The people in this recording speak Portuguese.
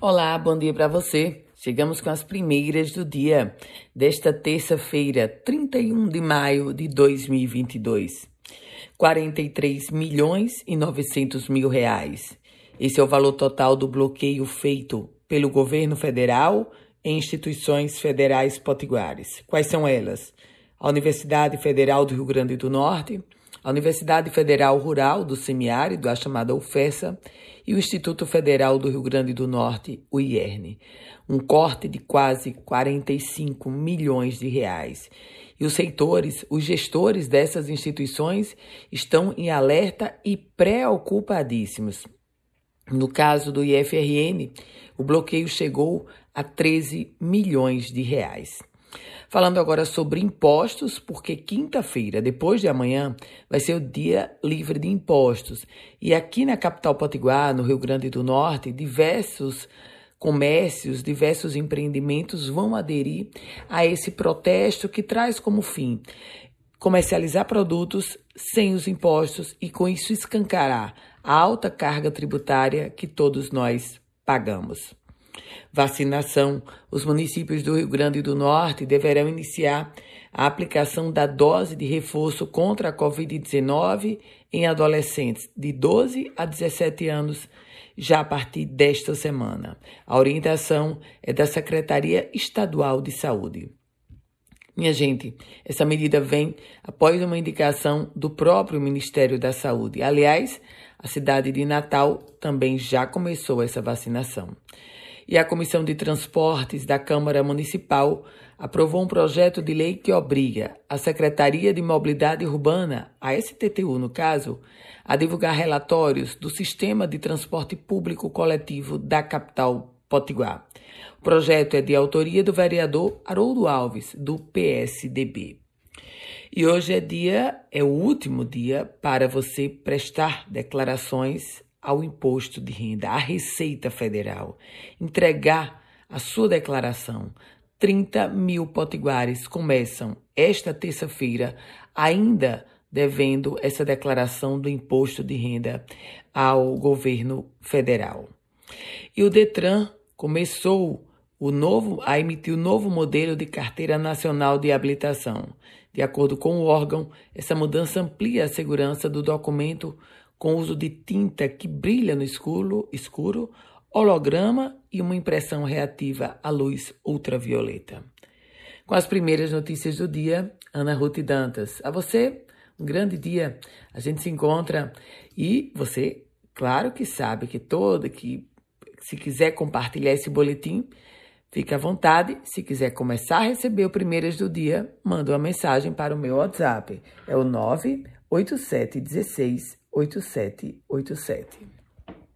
Olá, bom dia para você. Chegamos com as primeiras do dia desta terça-feira, 31 de maio de 2022. 43 milhões e 900 mil reais. Esse é o valor total do bloqueio feito pelo governo federal em instituições federais potiguares. Quais são elas? A Universidade Federal do Rio Grande do Norte, a Universidade Federal Rural do Semiárido, a chamada UFESA, e o Instituto Federal do Rio Grande do Norte, o IERN. Um corte de quase 45 milhões de reais. E os reitores, os gestores dessas instituições estão em alerta e preocupadíssimos. No caso do IFRN, o bloqueio chegou a 13 milhões de reais. Falando agora sobre impostos, porque quinta-feira, depois de amanhã, vai ser o dia livre de impostos. E aqui na capital potiguar, no Rio Grande do Norte, diversos comércios, diversos empreendimentos vão aderir a esse protesto que traz como fim comercializar produtos sem os impostos e com isso escancarar a alta carga tributária que todos nós pagamos. Vacinação. Os municípios do Rio Grande do Norte deverão iniciar a aplicação da dose de reforço contra a Covid-19 em adolescentes de 12 a 17 anos já a partir desta semana. A orientação é da Secretaria Estadual de Saúde. Minha gente, essa medida vem após uma indicação do próprio Ministério da Saúde. Aliás, a cidade de Natal também já começou essa vacinação e a Comissão de Transportes da Câmara Municipal aprovou um projeto de lei que obriga a Secretaria de Mobilidade Urbana, a STTU no caso, a divulgar relatórios do Sistema de Transporte Público Coletivo da capital Potiguar. O projeto é de autoria do vereador Haroldo Alves, do PSDB. E hoje é dia, é o último dia para você prestar declarações ao imposto de renda, à Receita Federal, entregar a sua declaração. 30 mil potiguares começam esta terça-feira ainda devendo essa declaração do imposto de renda ao governo federal. E o Detran começou o novo, a emitir o novo modelo de carteira nacional de habilitação. De acordo com o órgão, essa mudança amplia a segurança do documento com uso de tinta que brilha no escuro, escuro, holograma e uma impressão reativa à luz ultravioleta. Com as primeiras notícias do dia, Ana Ruth Dantas. A você, um grande dia. A gente se encontra e você, claro que sabe que todo que se quiser compartilhar esse boletim, fique à vontade. Se quiser começar a receber o primeiras do dia, manda uma mensagem para o meu WhatsApp. É o 98716 8787.